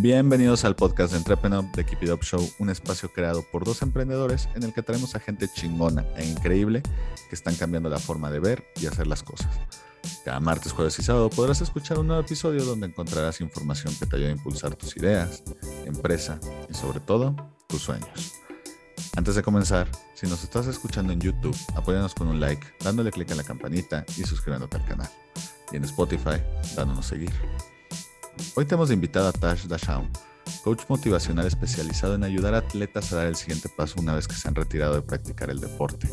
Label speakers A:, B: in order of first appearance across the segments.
A: Bienvenidos al podcast de Entrepreneur de Keep It Up Show, un espacio creado por dos emprendedores en el que traemos a gente chingona e increíble que están cambiando la forma de ver y hacer las cosas. Cada martes, jueves y sábado podrás escuchar un nuevo episodio donde encontrarás información que te ayude a impulsar tus ideas, empresa y sobre todo tus sueños. Antes de comenzar, si nos estás escuchando en YouTube, apóyanos con un like, dándole clic a la campanita y suscribiéndote al canal. Y en Spotify, dándonos seguir. Hoy tenemos de invitada a Tash Dashaun, coach motivacional especializado en ayudar a atletas a dar el siguiente paso una vez que se han retirado de practicar el deporte.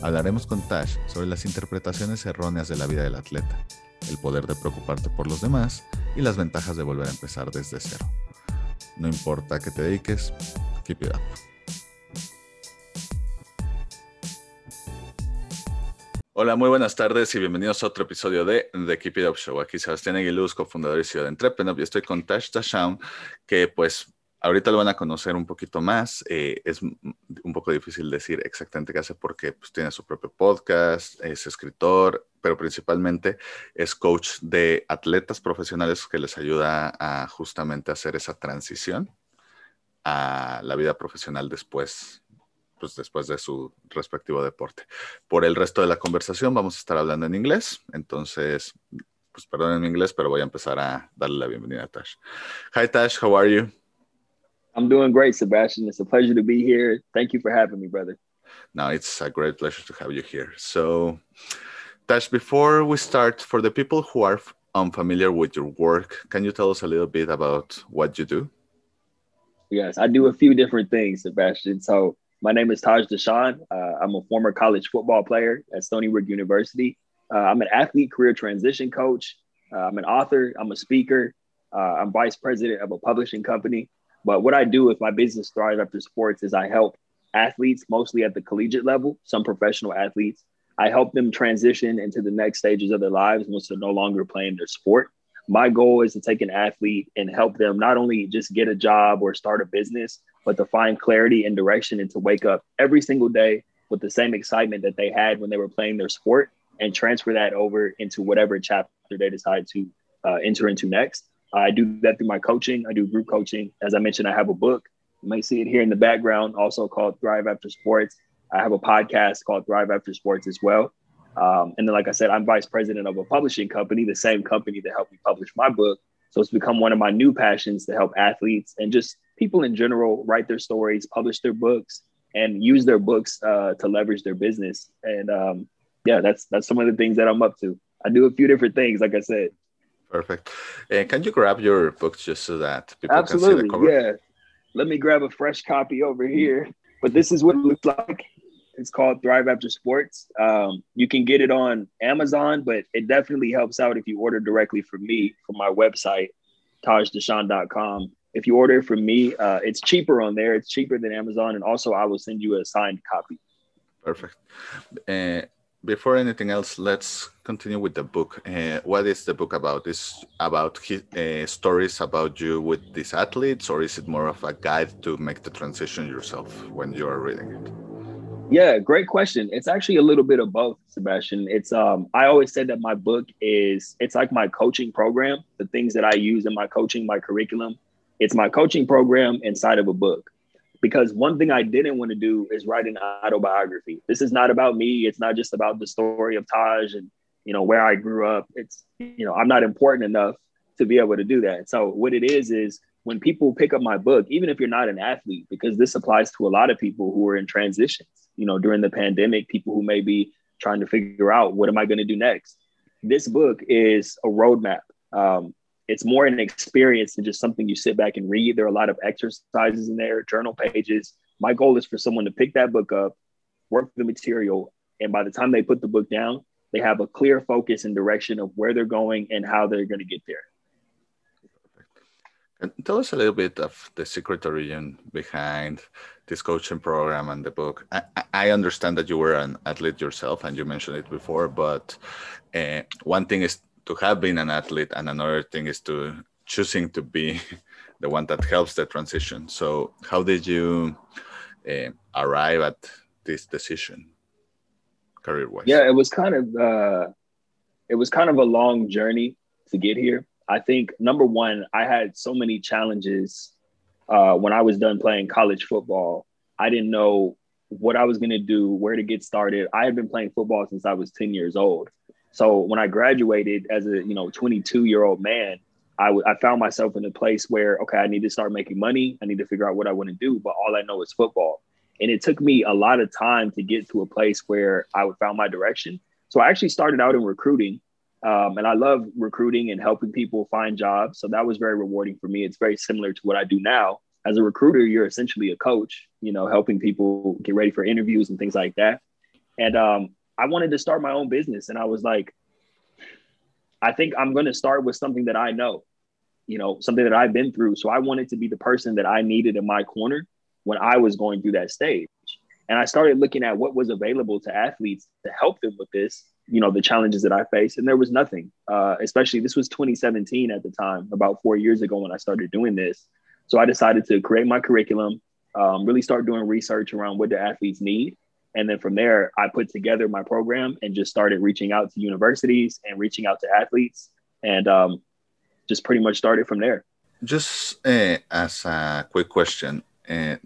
A: Hablaremos con Tash sobre las interpretaciones erróneas de la vida del atleta, el poder de preocuparte por los demás y las ventajas de volver a empezar desde cero. No importa qué te dediques, keep it up. Hola, muy buenas tardes y bienvenidos a otro episodio de The Keep It Up Show. Aquí Sebastián Aguiluz, cofundador y de Entrepreneur, y estoy con Tash Tashaun, que pues ahorita lo van a conocer un poquito más. Eh, es un poco difícil decir exactamente qué hace porque pues, tiene su propio podcast, es escritor, pero principalmente es coach de atletas profesionales que les ayuda a justamente hacer esa transición a la vida profesional después pues después de su respectivo deporte. Por el resto de la conversación vamos a estar hablando en inglés, entonces, pues perdón en inglés, pero voy a empezar a darle la bienvenida a Taj. Hi Taj, how are you?
B: I'm doing great, Sebastian. It's a pleasure to be here. Thank you for having me, brother.
A: No, it's a great pleasure to have you here. So, Taj, before we start, for the people who are unfamiliar with your work, can you tell us a little bit about what you do?
B: Yes, I do a few different things, Sebastian. So, my name is Taj Dashaun. Uh, I'm a former college football player at Stony Brook University. Uh, I'm an athlete career transition coach. Uh, I'm an author. I'm a speaker. Uh, I'm vice president of a publishing company. But what I do with my business Thrive After Sports is I help athletes, mostly at the collegiate level, some professional athletes. I help them transition into the next stages of their lives once they're no longer playing their sport. My goal is to take an athlete and help them not only just get a job or start a business, but to find clarity and direction and to wake up every single day with the same excitement that they had when they were playing their sport and transfer that over into whatever chapter they decide to uh, enter into next. I do that through my coaching. I do group coaching. As I mentioned, I have a book. You may see it here in the background, also called Thrive After Sports. I have a podcast called Thrive After Sports as well. Um, and then, like I said, I'm vice president of a publishing company, the same company that helped me publish my book. So it's become one of my new passions to help athletes and just people in general write their stories, publish their books, and use their books uh, to leverage their business. And um, yeah, that's that's some of the things that I'm up to. I do a few different things, like I said.
A: Perfect. And can you grab your books just so that people
B: Absolutely,
A: can see the cover?
B: Yeah. Let me grab a fresh copy over here. But this is what it looks like. It's called Thrive After Sports. Um, you can get it on Amazon, but it definitely helps out if you order directly from me from my website, tajdashaun.com. If you order from me, uh, it's cheaper on there. It's cheaper than Amazon. And also, I will send you a signed copy.
A: Perfect. Uh, before anything else, let's continue with the book. Uh, what is the book about? Is about uh, stories about you with these athletes, or is it more of a guide to make the transition yourself when you are reading it?
B: Yeah, great question. It's actually a little bit of both, Sebastian. It's um I always said that my book is it's like my coaching program, the things that I use in my coaching, my curriculum. It's my coaching program inside of a book. Because one thing I didn't want to do is write an autobiography. This is not about me. It's not just about the story of Taj and you know where I grew up. It's you know, I'm not important enough to be able to do that. So what it is is when people pick up my book, even if you're not an athlete, because this applies to a lot of people who are in transitions, you know, during the pandemic, people who may be trying to figure out what am I going to do next. This book is a roadmap. Um, it's more an experience than just something you sit back and read. There are a lot of exercises in there, journal pages. My goal is for someone to pick that book up, work the material, and by the time they put the book down, they have a clear focus and direction of where they're going and how they're going to get there.
A: And tell us a little bit of the secret origin behind this coaching program and the book. I, I, understand that you were an athlete yourself and you mentioned it before, but uh, one thing is to have been an athlete, and another thing is to choosing to be the one that helps the transition. So, how did you uh, arrive at this decision, career wise?
B: Yeah, it was kind of uh, it was kind of a long journey to get here. I think number one, I had so many challenges uh, when I was done playing college football. I didn't know what I was going to do, where to get started. I had been playing football since I was 10 years old. So when I graduated as a, you know, 22 year old man, I, w- I found myself in a place where, okay, I need to start making money. I need to figure out what I want to do, but all I know is football. And it took me a lot of time to get to a place where I would found my direction. So I actually started out in recruiting um, and I love recruiting and helping people find jobs. So that was very rewarding for me. It's very similar to what I do now. As a recruiter, you're essentially a coach, you know, helping people get ready for interviews and things like that. And um, I wanted to start my own business. And I was like, I think I'm going to start with something that I know, you know, something that I've been through. So I wanted to be the person that I needed in my corner when I was going through that stage. And I started looking at what was available to athletes to help them with this you know the challenges that I faced, and there was nothing. Uh, especially this was 2017 at the time, about four years ago when I started doing this. So I decided to create my curriculum, um, really start doing research around what the athletes need, and then from there I put together my program and just started reaching out to universities and reaching out to athletes, and um, just pretty much started from there.
A: Just uh, as a quick question, uh,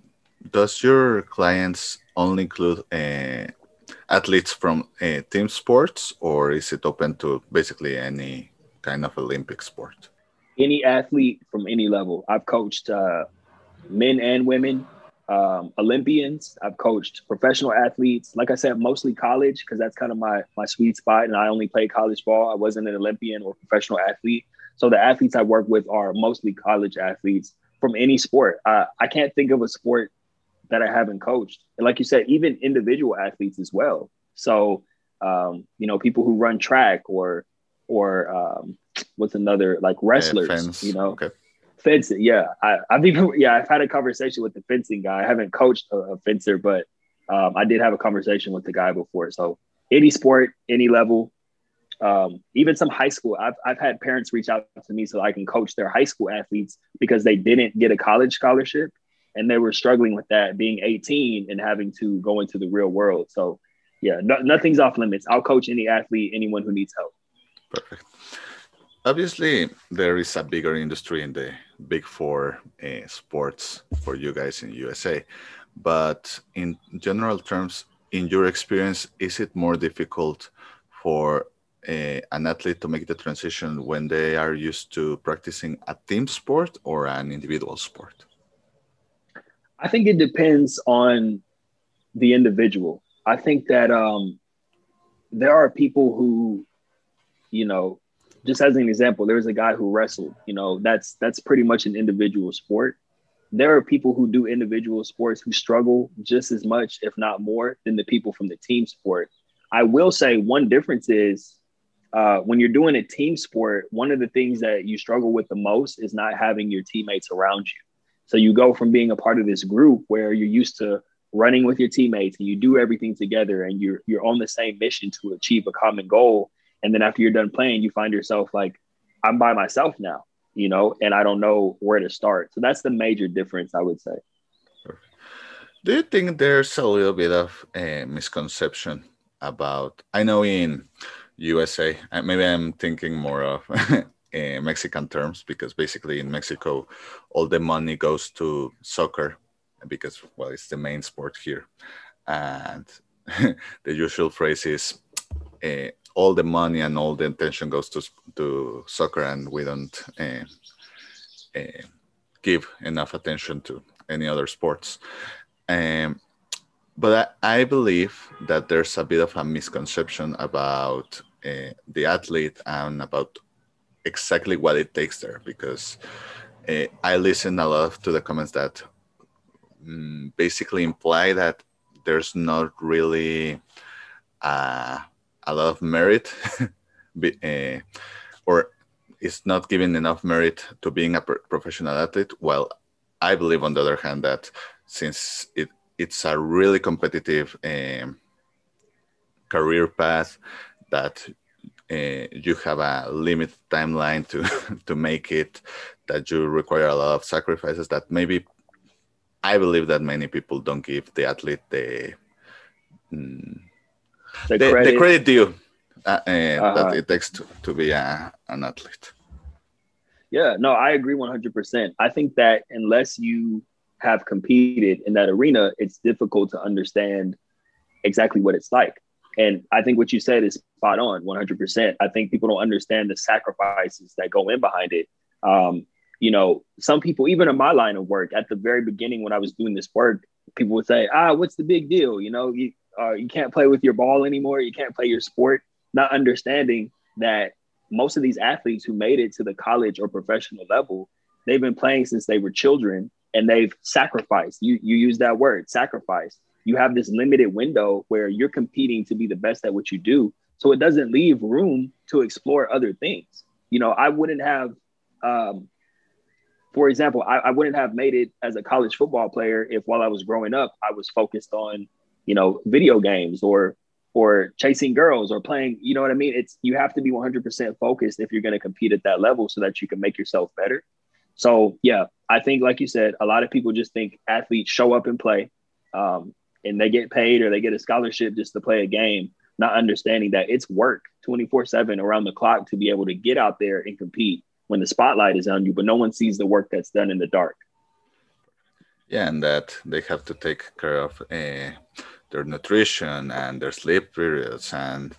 A: does your clients only include uh, athletes from uh, team sports, or is it open to basically any kind of Olympic sport?
B: Any athlete from any level. I've coached uh, men and women, um, Olympians. I've coached professional athletes. Like I said, mostly college because that's kind of my my sweet spot. And I only played college ball. I wasn't an Olympian or professional athlete. So the athletes I work with are mostly college athletes from any sport. Uh, I can't think of a sport that I haven't coached. And like you said, even individual athletes as well. So, um, you know, people who run track or, or um, what's another like wrestlers, yeah, you know, okay. fencing. Yeah. I, have even, yeah, I've had a conversation with the fencing guy. I haven't coached a, a fencer, but um, I did have a conversation with the guy before. So any sport, any level, um, even some high school. I've, I've had parents reach out to me so I can coach their high school athletes because they didn't get a college scholarship and they were struggling with that being 18 and having to go into the real world. So, yeah, no, nothing's off limits. I'll coach any athlete, anyone who needs help.
A: Perfect. Obviously, there is a bigger industry in the big four uh, sports for you guys in USA, but in general terms, in your experience, is it more difficult for uh, an athlete to make the transition when they are used to practicing a team sport or an individual sport?
B: I think it depends on the individual. I think that um, there are people who, you know, just as an example, there's a guy who wrestled. You know, that's that's pretty much an individual sport. There are people who do individual sports who struggle just as much, if not more, than the people from the team sport. I will say one difference is uh, when you're doing a team sport, one of the things that you struggle with the most is not having your teammates around you. So you go from being a part of this group where you're used to running with your teammates and you do everything together and you're you're on the same mission to achieve a common goal. And then after you're done playing, you find yourself like, I'm by myself now, you know, and I don't know where to start. So that's the major difference, I would say.
A: Do you think there's a little bit of a misconception about? I know in USA, maybe I'm thinking more of uh, Mexican terms because basically in Mexico, all the money goes to soccer because, well, it's the main sport here. And the usual phrase is uh, all the money and all the attention goes to, to soccer, and we don't uh, give enough attention to any other sports. Um, but I, I, believe that there's a bit of a misconception about uh, the athlete and about exactly what it takes there because uh, I listen a lot to the comments that um, basically imply that there's not really uh, a lot of merit uh, or it's not giving enough merit to being a professional athlete. Well, I believe, on the other hand, that since it, it's a really competitive um, career path, that uh, you have a limited timeline to to make it that you require a lot of sacrifices that maybe i believe that many people don't give the athlete the mm, the, the, credit. the credit due uh, uh, that it takes to, to be a, an athlete.
B: Yeah, no, I agree 100%. I think that unless you have competed in that arena, it's difficult to understand exactly what it's like. And I think what you said is spot on 100%. I think people don't understand the sacrifices that go in behind it. Um, you know, some people, even in my line of work, at the very beginning when I was doing this work, people would say, ah, what's the big deal? You know, you, uh, you can't play with your ball anymore. You can't play your sport. Not understanding that most of these athletes who made it to the college or professional level, they've been playing since they were children and they've sacrificed. You, you use that word, sacrifice. You have this limited window where you're competing to be the best at what you do. So it doesn't leave room to explore other things. You know, I wouldn't have um, for example, I, I, wouldn't have made it as a college football player if while I was growing up, I was focused on, you know, video games or or chasing girls or playing, you know what I mean? It's you have to be 100% focused if you're going to compete at that level so that you can make yourself better. So, yeah, I think like you said, a lot of people just think athletes show up and play um, and they get paid or they get a scholarship just to play a game, not understanding that it's work 24/7 around the clock to be able to get out there and compete when the spotlight is on you, but no one sees the work that's done in the dark.
A: Yeah, and that they have to take care of uh, their nutrition and their sleep periods and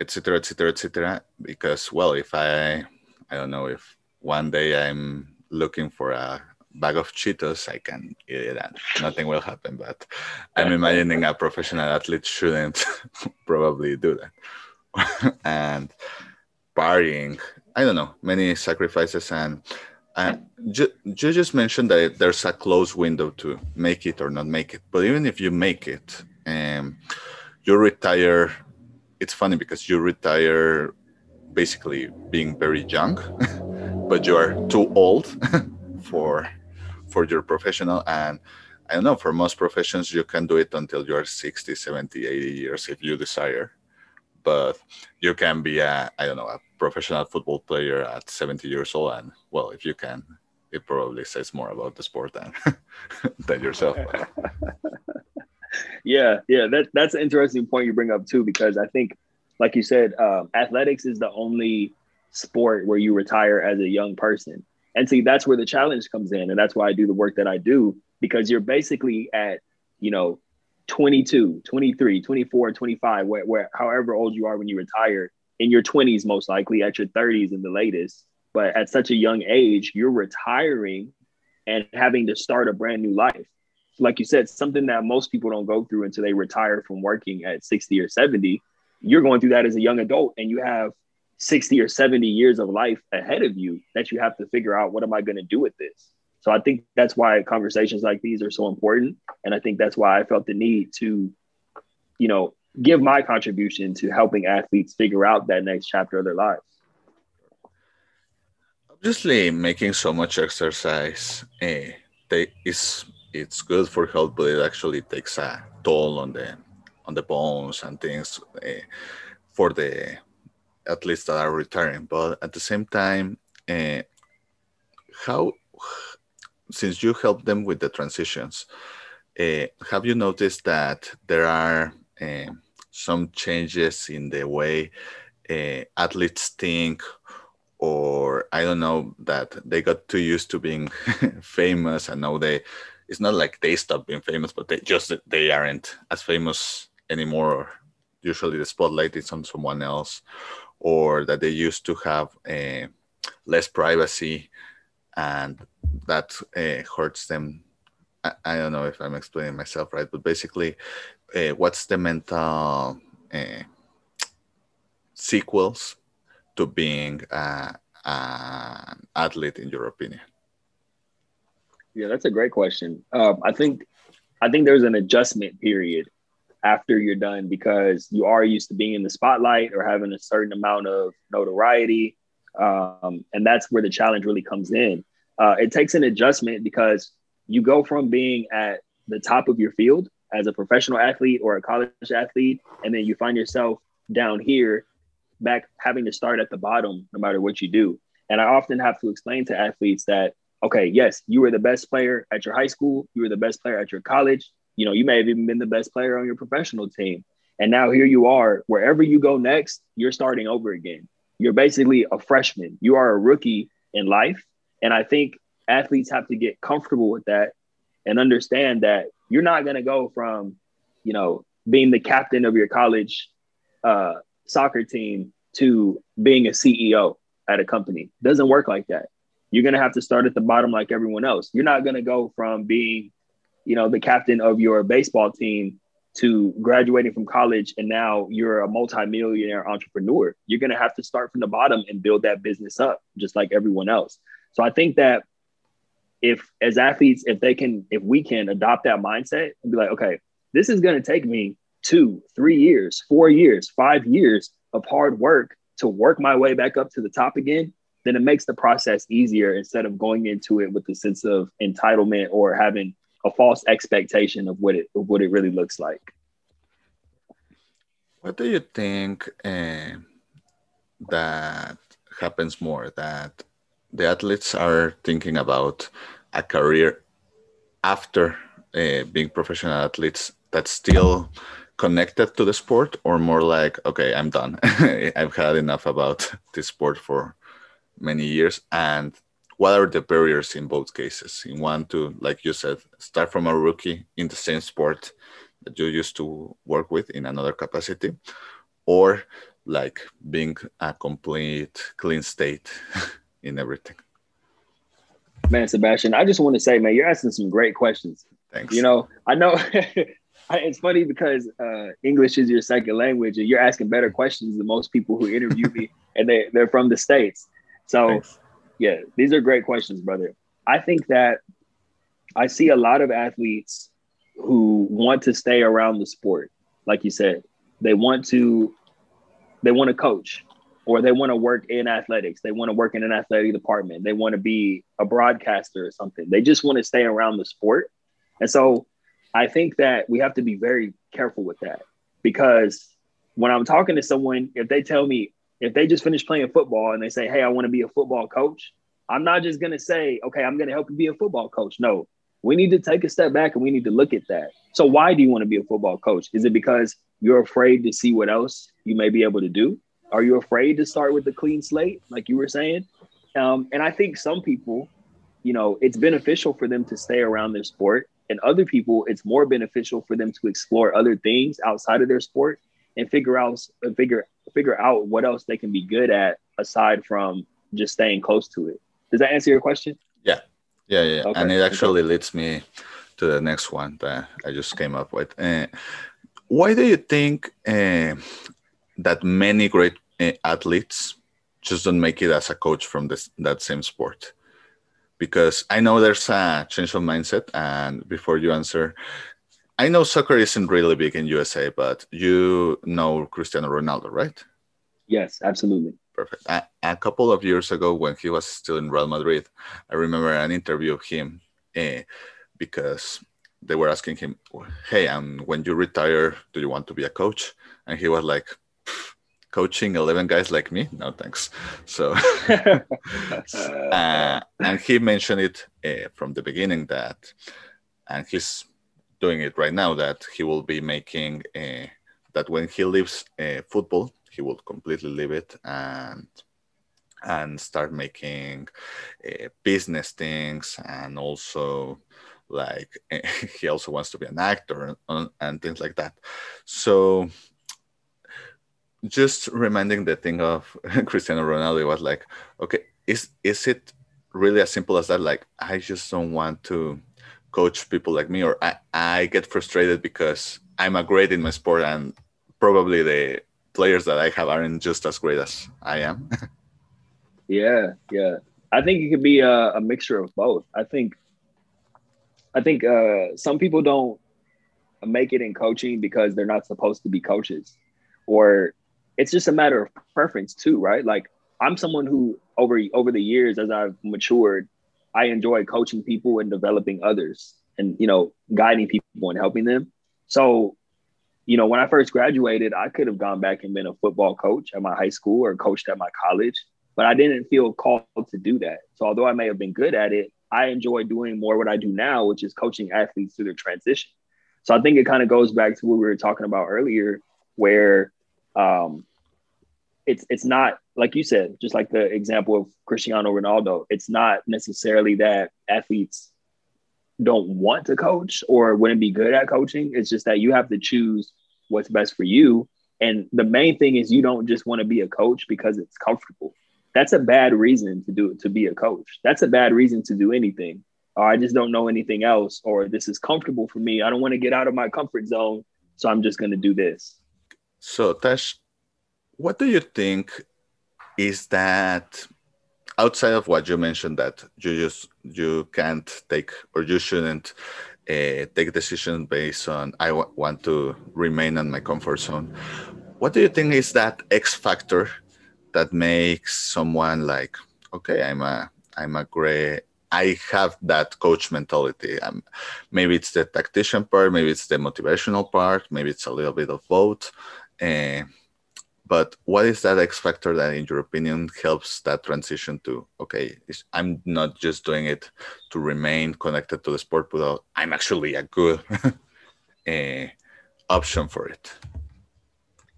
A: etc. etc. etc. Because well, if I I don't know if one day I'm looking for a bag of Cheetos, I can eat it and nothing will happen. But I'm imagining a professional athlete shouldn't probably do that. and partying I don't know, many sacrifices. And uh, ju- you just mentioned that there's a close window to make it or not make it. But even if you make it, um, you retire. It's funny because you retire basically being very young, but you are too old for for your professional and I don't know, for most professions, you can do it until you are 60, 70, 80 years if you desire. But you can be a, I don't know, a professional football player at 70 years old and well if you can it probably says more about the sport than than yourself
B: yeah yeah that, that's an interesting point you bring up too because i think like you said um, athletics is the only sport where you retire as a young person and see that's where the challenge comes in and that's why i do the work that i do because you're basically at you know 22 23 24 25 where, where however old you are when you retire in your 20s, most likely at your 30s in the latest. But at such a young age, you're retiring and having to start a brand new life. Like you said, something that most people don't go through until they retire from working at 60 or 70. You're going through that as a young adult, and you have 60 or 70 years of life ahead of you that you have to figure out what am I going to do with this? So I think that's why conversations like these are so important. And I think that's why I felt the need to, you know, give my contribution to helping athletes figure out that next chapter of their lives.
A: Obviously, making so much exercise eh, they, is it's good for health, but it actually takes a toll on the on the bones and things eh, for the athletes that are retiring. But at the same time, eh, how since you help them with the transitions, uh, have you noticed that there are uh, some changes in the way uh, athletes think or i don't know that they got too used to being famous and now they it's not like they stop being famous but they just they aren't as famous anymore usually the spotlight is on someone else or that they used to have uh, less privacy and that uh, hurts them. I, I, don't know if i'm explaining myself right but basically uh, what's the mental uh, sequels to being an athlete in your opinion?
B: Yeah that's a great question. Um, i think i think there's an adjustment period after you're done because you are used to being in the spotlight or having a certain amount of notoriety um, and that's where the challenge really comes in uh, it takes an adjustment because you go from being at the top of your field as a professional athlete or a college athlete, and then you find yourself down here back having to start at the bottom no matter what you do. And I often have to explain to athletes that, okay, yes, you were the best player at your high school, you were the best player at your college, you know, you may have even been the best player on your professional team. And now here you are, wherever you go next, you're starting over again. You're basically a freshman. You are a rookie in life. And I think athletes have to get comfortable with that and understand that you're not going to go from, you know, being the captain of your college uh, soccer team to being a CEO at a company. Doesn't work like that. You're going to have to start at the bottom like everyone else. You're not going to go from being, you know, the captain of your baseball team to graduating from college and now you're a multimillionaire entrepreneur. You're going to have to start from the bottom and build that business up just like everyone else. So I think that if as athletes if they can if we can adopt that mindset and be like okay, this is going to take me 2, 3 years, 4 years, 5 years of hard work to work my way back up to the top again, then it makes the process easier instead of going into it with the sense of entitlement or having a false expectation of what it of what it really looks like.
A: What do you think uh, that happens more? That the athletes are thinking about a career after uh, being professional athletes that's still connected to the sport, or more like, okay, I'm done. I've had enough about this sport for many years, and what are the barriers in both cases? In one to, like you said, start from a rookie in the same sport that you used to work with in another capacity, or like being a complete clean state in everything.
B: Man, Sebastian, I just want to say, man, you're asking some great questions.
A: Thanks.
B: You know, I know it's funny because uh, English is your second language, and you're asking better questions than most people who interview me, and they they're from the states. So Thanks yeah, these are great questions, brother. I think that I see a lot of athletes who want to stay around the sport. Like you said, they want to they want to coach or they want to work in athletics. They want to work in an athletic department. They want to be a broadcaster or something. They just want to stay around the sport. And so I think that we have to be very careful with that because when I'm talking to someone, if they tell me, if they just finish playing football and they say, Hey, I want to be a football coach, I'm not just going to say, okay, I'm going to help you be a football coach. No, we need to take a step back and we need to look at that. So, why do you want to be a football coach? Is it because you're afraid to see what else you may be able to do? Are you afraid to start with a clean slate, like you were saying? Um, and I think some people, you know, it's beneficial for them to stay around their sport. And other people, it's more beneficial for them to explore other things outside of their sport and figure out and figure figure out what else they can be good at aside from just staying close to it. Does that answer your question?
A: Yeah, yeah, yeah. Okay. And it actually leads me to the next one that I just came up with. Uh, why do you think uh, that many great uh, athletes just don't make it as a coach from this that same sport? Because I know there's a change of mindset. And before you answer, I know soccer isn't really big in USA, but you know Cristiano Ronaldo, right?
B: Yes, absolutely.
A: Perfect. A, a, couple of years ago, when he was still in Real Madrid, I remember an interview of him uh, because they were asking him, "Hey, and when you retire, do you want to be a coach?" And he was like, "Coaching eleven guys like me? No, thanks." So, uh, and he mentioned it uh, from the beginning that, and he's doing it right now that he will be making uh, that when he leaves uh, football he will completely leave it and and start making uh, business things and also like he also wants to be an actor and, and things like that. So just reminding the thing of cristiano ronaldo was like okay is is it really as simple as that? Like i just don't want to coach people like me or i, I get frustrated because i'm a great in my sport and probably the players that I have aren't just as great as I am.
B: yeah, yeah. I think it could be a, a, mixture of both. I think, I think uh, some people don't make it in coaching because they're not supposed to be coaches, or it's just a matter of preference too, right? Like I'm someone who over over the years as I've matured, I enjoy coaching people and developing others, and you know, guiding people and helping them. So you know, when I first graduated, I could have gone back and been a football coach at my high school or coached at my college, but I didn't feel called to do that. So although I may have been good at it, I enjoy doing more what I do now, which is coaching athletes through their transition. So I think it kind of goes back to what we were talking about earlier. where um, it's it's not like you said, just like the example of Cristiano Ronaldo. It's not necessarily that athletes don't want to coach or wouldn't be good at coaching. It's just that you have to choose what's best for you. And the main thing is you don't just want to be a coach because it's comfortable. That's a bad reason to do it to be a coach. That's a bad reason to do anything. Or I just don't know anything else, or this is comfortable for me. I don't want to get out of my comfort zone, so I'm just going to do this.
A: So, Taj, what do you think is that outside of what you mentioned that you just you can't take or you shouldn't uh, take decisions based on I want to remain in my comfort zone. What do you think is that X factor that makes someone like, okay, I'm a I'm a great I have that coach mentality. Um, maybe it's the tactician part, maybe it's the motivational part, maybe it's a little bit of both. Uh, but what is that X factor that, in your opinion, helps that transition to okay? I'm not just doing it to remain connected to the sport, but I'm actually a good uh, option for it.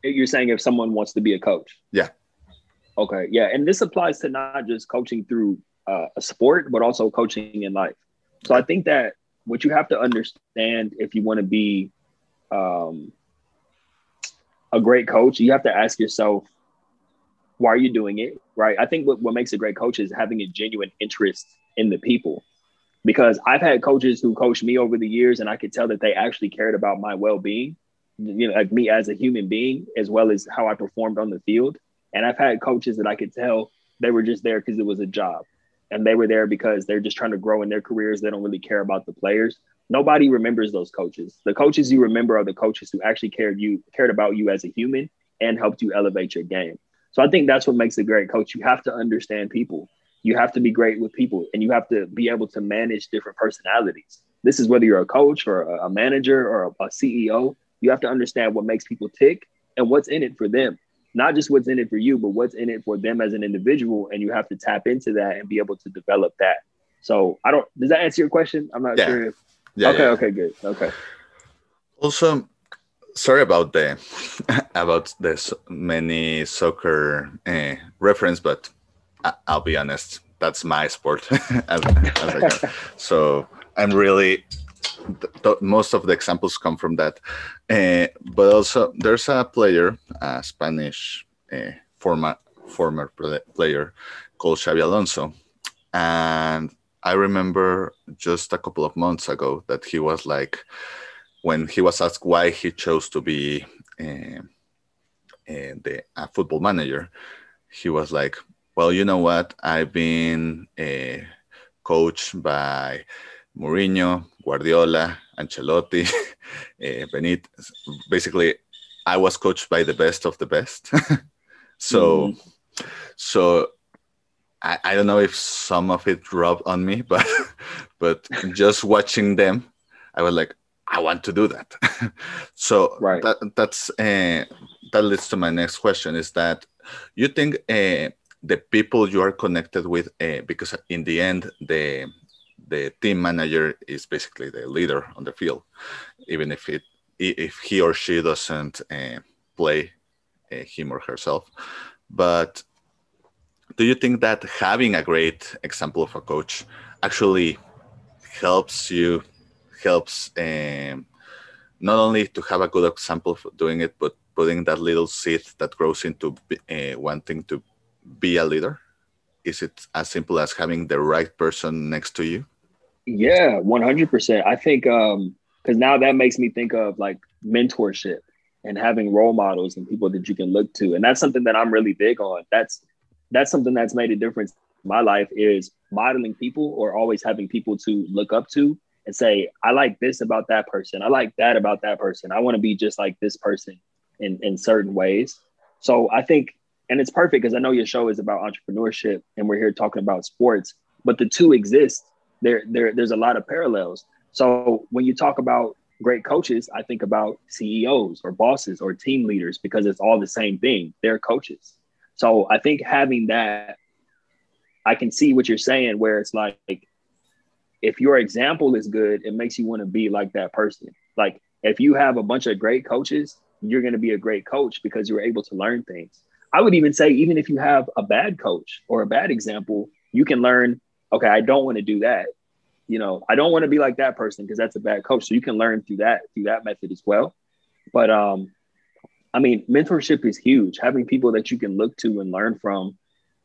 B: You're saying if someone wants to be a coach?
A: Yeah.
B: Okay. Yeah, and this applies to not just coaching through uh, a sport, but also coaching in life. So I think that what you have to understand if you want to be um, a great coach, you have to ask yourself, why are you doing it? Right. I think what, what makes a great coach is having a genuine interest in the people. Because I've had coaches who coached me over the years, and I could tell that they actually cared about my well being, you know, like me as a human being, as well as how I performed on the field. And I've had coaches that I could tell they were just there because it was a job. And they were there because they're just trying to grow in their careers. They don't really care about the players nobody remembers those coaches. The coaches you remember are the coaches who actually cared you cared about you as a human and helped you elevate your game. So I think that's what makes a great coach. You have to understand people. You have to be great with people and you have to be able to manage different personalities. This is whether you're a coach or a manager or a, CEO, you have to understand what makes people tick and what's in it for them. Not just what's in it for you, but what's in it for them as an individual. And you have to tap into that and be able to develop that. So I don't, does that answer your question? I'm not yeah. sure if yeah, okay. Yeah. Okay. Good. Okay.
A: Also, sorry about the about this many soccer uh, reference, but I, will be honest, that's my sport. as, as so I'm really most of the examples come from that. Uh, but also, there's a player, a Spanish uh, former former player called Xabi Alonso, and I remember just a couple of months ago that he was like, when he was asked why he chose to be uh, uh, the a football manager, he was like, "Well, you know what? I've been uh, coached by Mourinho, Guardiola, Ancelotti, uh, Benitez. Basically, I was coached by the best of the best. so, mm. so I, I don't know if some of it rubbed on me, but but just watching them, I was like, I want to do that. so right. that, that's uh, that leads to my next question: is that you think uh, the people you are connected with, uh, because in the end the the team manager is basically the leader on the field, even if it if he or she doesn't uh, play uh, him or herself, but do you think that having a great example of a coach actually helps you helps um, not only to have a good example of doing it but putting that little seed that grows into uh, wanting to be a leader? Is it as simple as having the right person next to you?
B: Yeah 100% i think um because now that makes me think of like mentorship and having role models and people that you can look to and that's something that i'm really big on. That's that's something that's made a difference in my life is modeling people or always having people to look up to and say, I like this about that person. I like that about that person. I want to be just like this person in, in certain ways. So I think, and it's perfect because I know your show is about entrepreneurship and we're here talking about sports, but the two exist. There, there, there's a lot of parallels. So when you talk about great coaches, I think about CEOs or bosses or team leaders because it's all the same thing. They're coaches. So I think having that, I can see what you're saying, where it's like, if your example is good, it makes you want to be like that person. Like if you have a bunch of great coaches you're going to be a great coach because you're able to learn things. I would even say, even if you have a bad coach or a bad example, you can learn, okay, I don't want to do that. You know, I don't want to be like that person because that's a bad coach. So you can learn through that, through that method as well. But um, I mean, mentorship is huge. Having people that you can look to and learn from,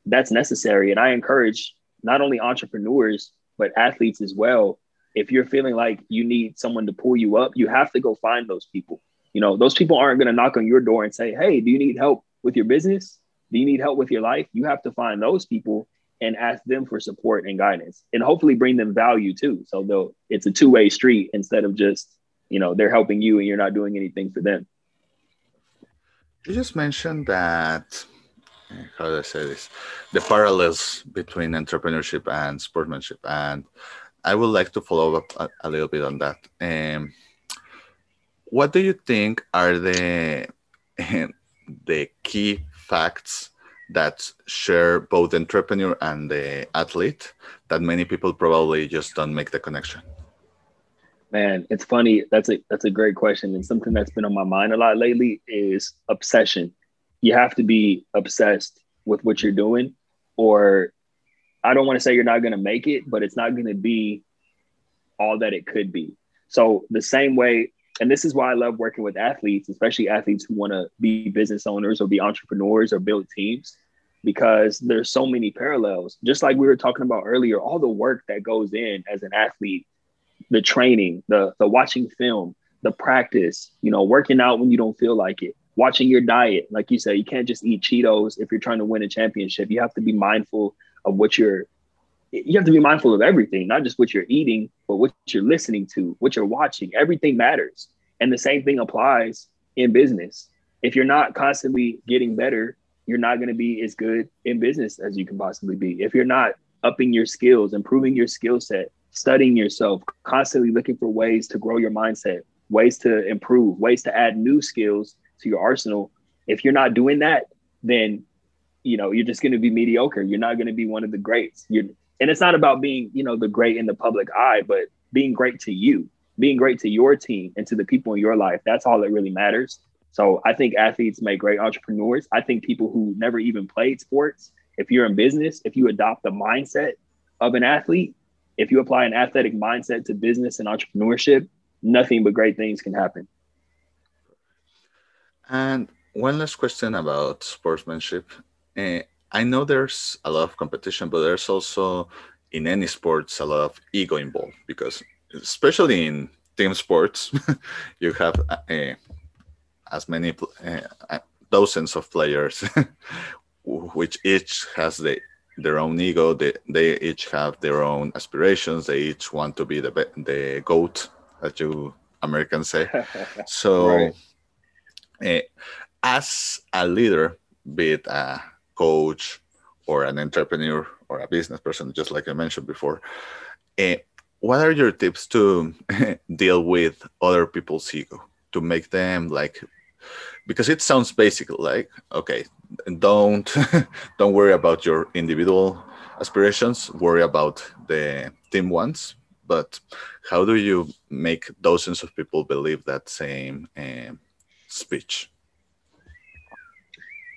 B: that's necessary. And I encourage not only entrepreneurs, but athletes as well. If you're feeling like you need someone to pull you up, you have to go find those people. You know, those people aren't going to knock on your door and say, Hey, do you need help with your business? Do you need help with your life? You have to find those people and ask them for support and guidance and hopefully bring them value too. So they'll, it's a two way street instead of just, you know, they're helping you and you're not doing anything for them.
A: You just mentioned that how do I say this? The parallels between entrepreneurship and sportsmanship, and I would like to follow up a, a little bit on that. Um, what do you think are the the key facts that share both entrepreneur and the athlete that many people probably just don't make the connection?
B: Man, it's funny. That's a that's a great question, and something that's been on my mind a lot lately is obsession. You have to be obsessed with what you're doing, or I don't want to say you're not going to make it, but it's not going to be all that it could be. So the same way, and this is why I love working with athletes, especially athletes who want to be business owners or be entrepreneurs or build teams, because there's so many parallels. Just like we were talking about earlier, all the work that goes in as an athlete the training, the the watching film, the practice, you know, working out when you don't feel like it, watching your diet. Like you said, you can't just eat Cheetos if you're trying to win a championship. You have to be mindful of what you're you have to be mindful of everything, not just what you're eating, but what you're listening to, what you're watching. Everything matters. And the same thing applies in business. If you're not constantly getting better, you're not going to be as good in business as you can possibly be. If you're not upping your skills, improving your skill set, studying yourself, constantly looking for ways to grow your mindset, ways to improve, ways to add new skills to your arsenal. If you're not doing that, then you know you're just going to be mediocre. You're not going to be one of the greats. You're, and it's not about being you know the great in the public eye, but being great to you, being great to your team and to the people in your life. That's all that really matters. So I think athletes make great entrepreneurs. I think people who never even played sports, if you're in business, if you adopt the mindset of an athlete, if you apply an athletic mindset to business and entrepreneurship, nothing but great things can happen.
A: And one last question about sportsmanship. Uh, I know there's a lot of competition, but there's also in any sports a lot of ego involved because, especially in team sports, you have uh, as many uh, dozens of players, which each has the their own ego. They, they each have their own aspirations. They each want to be the the goat, as you Americans say. So, right. uh, as a leader, be it a coach or an entrepreneur or a business person, just like I mentioned before, uh, what are your tips to deal with other people's ego to make them like because it sounds basic like okay don't don't worry about your individual aspirations. Worry about the team ones but how do you make dozens of people believe that same uh, speech?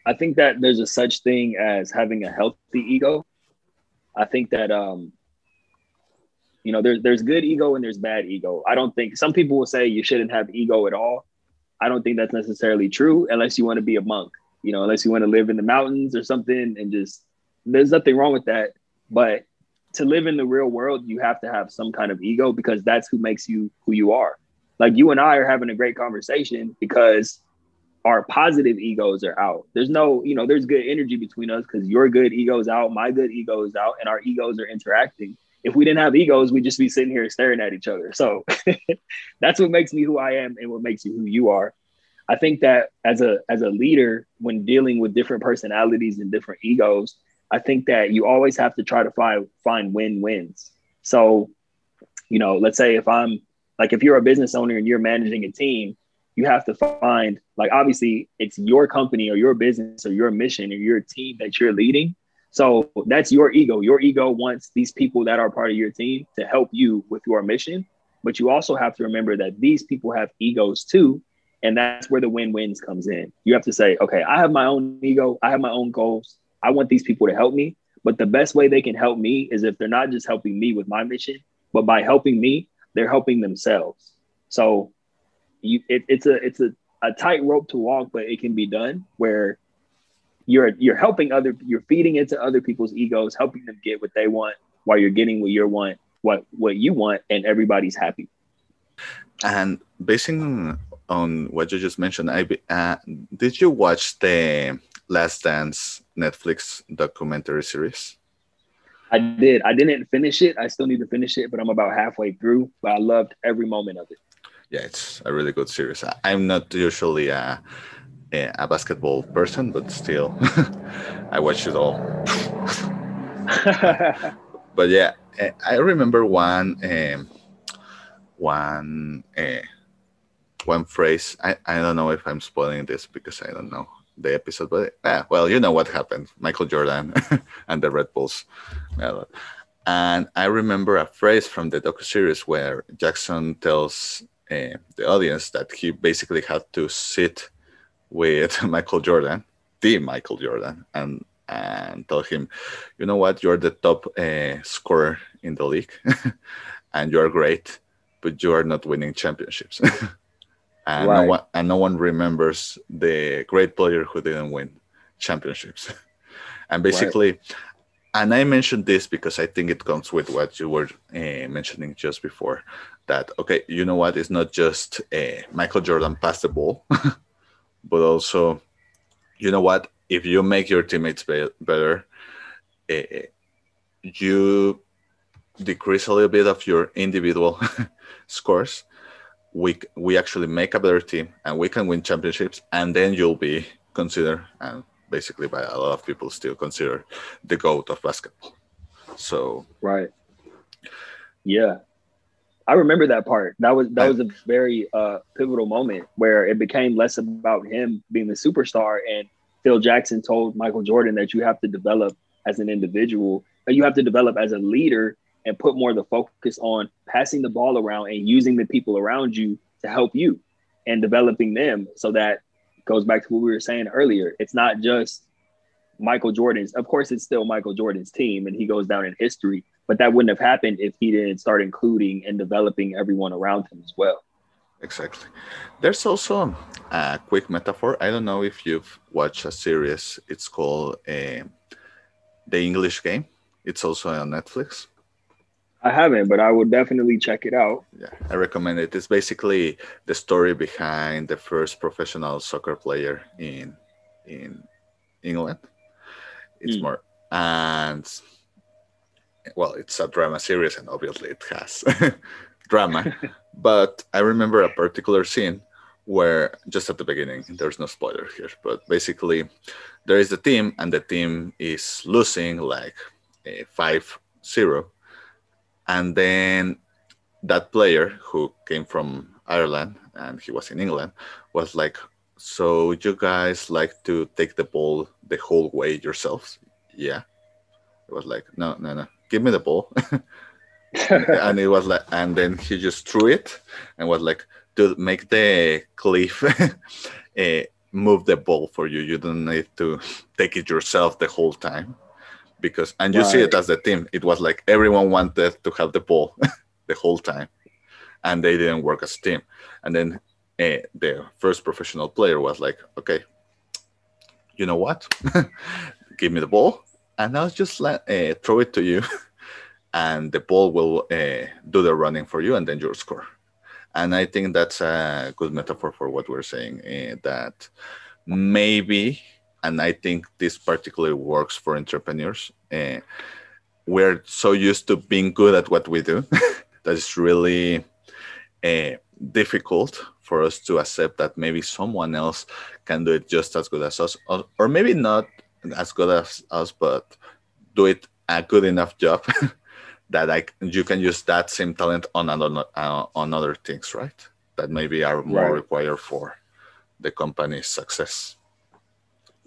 B: I think that there's a such thing as having a healthy ego. I think that um you know there's there's good ego and there's bad ego. I don't think some people will say you shouldn't have ego at all. I don't think that's necessarily true unless you want to be a monk, you know, unless you want to live in the mountains or something and just there's nothing wrong with that. But to live in the real world, you have to have some kind of ego because that's who makes you who you are. Like you and I are having a great conversation because our positive egos are out. There's no, you know, there's good energy between us because your good ego is out, my good ego is out, and our egos are interacting if we didn't have egos, we'd just be sitting here staring at each other. So that's what makes me who I am and what makes you who you are. I think that as a as a leader, when dealing with different personalities and different egos, I think that you always have to try to find find win-wins. So, you know, let's say if I'm like if you're a business owner and you're managing a team, you have to find like obviously it's your company or your business or your mission or your team that you're leading so that's your ego. Your ego wants these people that are part of your team to help you with your mission. But you also have to remember that these people have egos too. And that's where the win-wins comes in. You have to say, okay, I have my own ego, I have my own goals. I want these people to help me. But the best way they can help me is if they're not just helping me with my mission, but by helping me, they're helping themselves. So you it, it's a it's a, a tight rope to walk, but it can be done where you're you're helping other you're feeding into other people's egos, helping them get what they want while you're getting what you want, what what you want, and everybody's happy.
A: And basing on what you just mentioned, I uh, did you watch the Last Dance Netflix documentary series?
B: I did. I didn't finish it. I still need to finish it, but I'm about halfway through. But I loved every moment of it.
A: Yeah, it's a really good series. I'm not usually a, a basketball person, but still, I watch it all. but yeah, I remember one um, one uh, one phrase. I, I don't know if I'm spoiling this because I don't know the episode, but uh, well, you know what happened. Michael Jordan and the Red Bulls. And I remember a phrase from the docu series where Jackson tells uh, the audience that he basically had to sit with Michael Jordan, the Michael Jordan, and and tell him, you know what, you're the top uh, scorer in the league, and you're great, but you are not winning championships. And, right. no one, and no one remembers the great player who didn't win championships. and basically, right. and I mentioned this because I think it comes with what you were uh, mentioning just before that, okay, you know what, it's not just uh, Michael Jordan pass the ball, but also, you know what, if you make your teammates be- better, uh, you decrease a little bit of your individual scores we we actually make a better team and we can win championships and then you'll be considered and basically by a lot of people still consider the goat of basketball. So
B: right. Yeah. I remember that part. That was that was a very uh, pivotal moment where it became less about him being the superstar and phil jackson told michael jordan that you have to develop as an individual you have to develop as a leader and put more of the focus on passing the ball around and using the people around you to help you and developing them so that goes back to what we were saying earlier. It's not just Michael Jordan's, of course, it's still Michael Jordan's team and he goes down in history, but that wouldn't have happened if he didn't start including and developing everyone around him as well.
A: Exactly. There's also a quick metaphor. I don't know if you've watched a series, it's called uh, The English Game. It's also on Netflix.
B: I haven't, but I will definitely check it out.
A: Yeah, I recommend it. It's basically the story behind the first professional soccer player in in England. It's mm. more and well, it's a drama series, and obviously it has drama. but I remember a particular scene where just at the beginning, there's no spoiler here, but basically there is the team, and the team is losing like a five zero and then that player who came from Ireland and he was in England was like, "So you guys like to take the ball the whole way yourselves?" Yeah. It was like, "No, no, no. Give me the ball." and it was like, and then he just threw it and was like, "To make the cliff." uh, move the ball for you. You don't need to take it yourself the whole time because and you right. see it as the team. It was like everyone wanted to have the ball the whole time and they didn't work as a team. And then uh, the first professional player was like okay you know what? Give me the ball and i'll just let, uh, throw it to you and the ball will uh, do the running for you and then you'll score. And i think that's a good metaphor for what we're saying that maybe and I think this particularly works for entrepreneurs. Uh, we're so used to being good at what we do that it's really uh, difficult for us to accept that maybe someone else can do it just as good as us, or, or maybe not as good as us, but do it a good enough job that I, you can use that same talent on other, uh, on other things, right? That maybe are more right. required for the company's success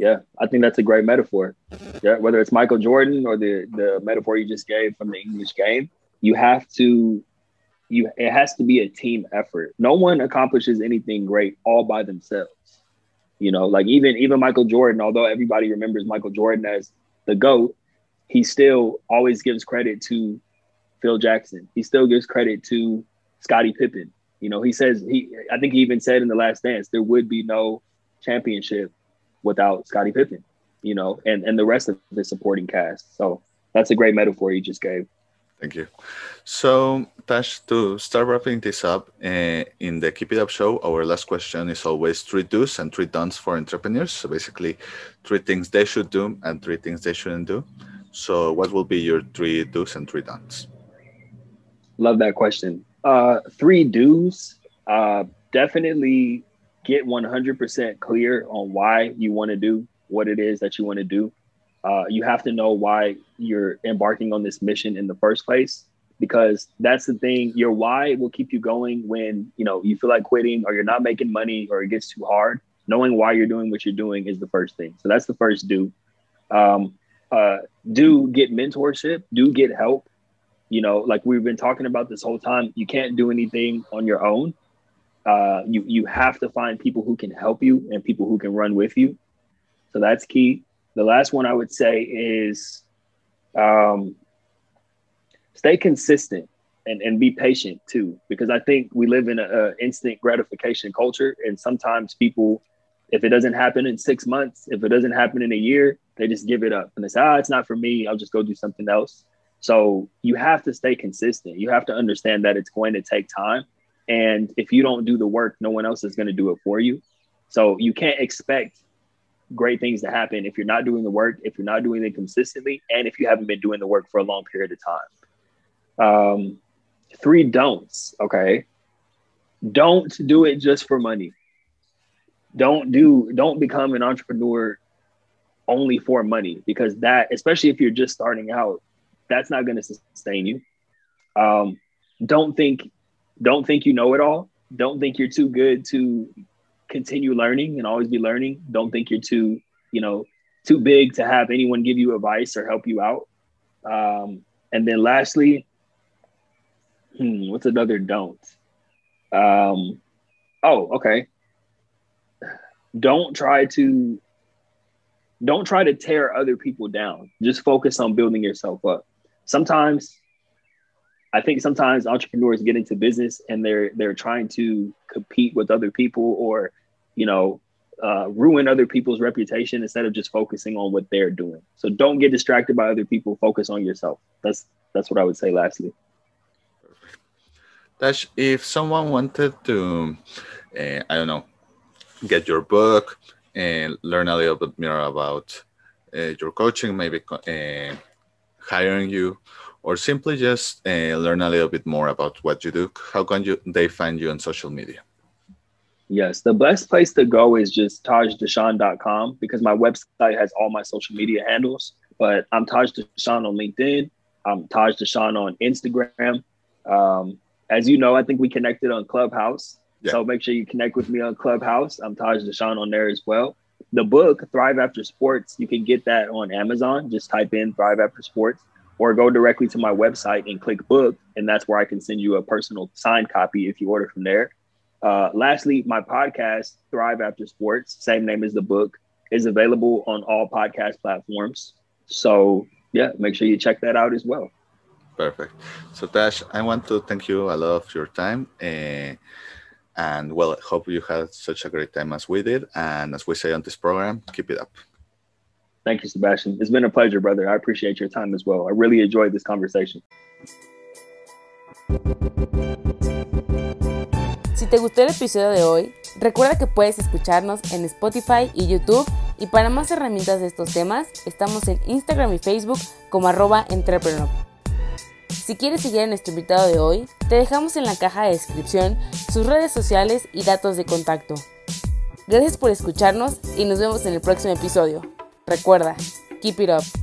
B: yeah, I think that's a great metaphor. Yeah, whether it's Michael Jordan or the the metaphor you just gave from the English game, you have to you it has to be a team effort. No one accomplishes anything great all by themselves. You know, like even even Michael Jordan, although everybody remembers Michael Jordan as the GOAT, he still always gives credit to Phil Jackson. He still gives credit to Scottie Pippen. You know, he says he I think he even said in the last dance there would be no championship without Scottie Pippen, you know, and, and the rest of the supporting cast. So that's a great metaphor you just gave.
A: Thank you. So, Taj, to start wrapping this up, uh, in the Keep It Up show, our last question is always three do's and three don'ts for entrepreneurs. So, basically, three things they should do and three things they shouldn't do. So, what will be your three do's and three don'ts?
B: Love that question. Uh, three do's. Uh, definitely get 100% clear on why you want to do what it is that you want to do. Uh, you have to know why you're embarking on this mission in the first place because that's the thing. Your why will keep you going when you know you feel like quitting or you're not making money or it gets too hard. Knowing why you're doing what you're doing is the first thing. So that's the first do. Um, uh, do get mentorship. Do get help. You know like we've been talking about this whole time you can't do anything on your own uh, you you have to find people who can help you and people who can run with you. So that's key. The last one I would say is um, stay consistent and, and be patient too, because I think we live in an instant gratification culture, and sometimes people, if it doesn't happen in six months, if it doesn't happen in a year, they just give it up and they say, "Ah, it's not for me. I'll just go do something else." So you have to stay consistent. You have to understand that it's going to take time and if you don't do the work, no one else is going to do it for you. So you can't expect great things to happen if you're not doing the work, if you're not doing it consistently, and if you haven't been doing the work for a long period of time. Um, three don'ts. Okay. Don't do it just for money. Don't do, don't become an entrepreneur only for money because that, especially if you're just starting out, that's not going to sustain you. Um, don't think don't think you know it all. Don't think you're too good to continue learning and always be learning. Don't think you're too, you know, too big to have anyone give you advice or help you out. Um, and then lastly, hmm, what's another don't? Um, oh, okay. Don't try to don't try to tear other people down. Just focus on building yourself up. Sometimes I think sometimes entrepreneurs get into business and they're they're trying to compete with other people or, you know, uh, ruin other people's reputation instead of just focusing on what they're doing. So don't get distracted by other people. Focus on yourself. That's that's what I would say. Lastly,
A: if someone wanted to, uh, I don't know, get your book and learn a little bit more about uh, your coaching, maybe uh, hiring you or simply just uh, learn a little bit more about what you do, how can you they find you on social media?
B: Yes, the best place to go is just tajdashaun.com because my website has all my social media handles. But I'm Taj Dashaun on LinkedIn. I'm Taj Dashaun on Instagram. Um, as you know, I think we connected on Clubhouse. Yeah. So make sure you connect with me on Clubhouse. I'm Taj Dashaun on there as well. The book, Thrive After Sports, you can get that on Amazon. Just type in Thrive After Sports or go directly to my website and click book. And that's where I can send you a personal signed copy if you order from there. Uh, lastly, my podcast, Thrive After Sports, same name as the book, is available on all podcast platforms. So, yeah, make sure you check that out as well.
A: Perfect. So, Taj, I want to thank you a lot of your time. Uh, and well, hope you had such a great time as we did. And as we say on this program, keep it up.
B: Thank you, Sebastian. It's been a pleasure, brother. I appreciate your time as well. I really enjoyed this conversation.
C: Si te gustó el episodio de hoy, recuerda que puedes escucharnos en Spotify y YouTube y para más herramientas de estos temas, estamos en Instagram y Facebook como arroba entrepreneur. Si quieres seguir a nuestro invitado de hoy, te dejamos en la caja de descripción sus redes sociales y datos de contacto. Gracias por escucharnos y nos vemos en el próximo episodio. Recuerda, keep it up.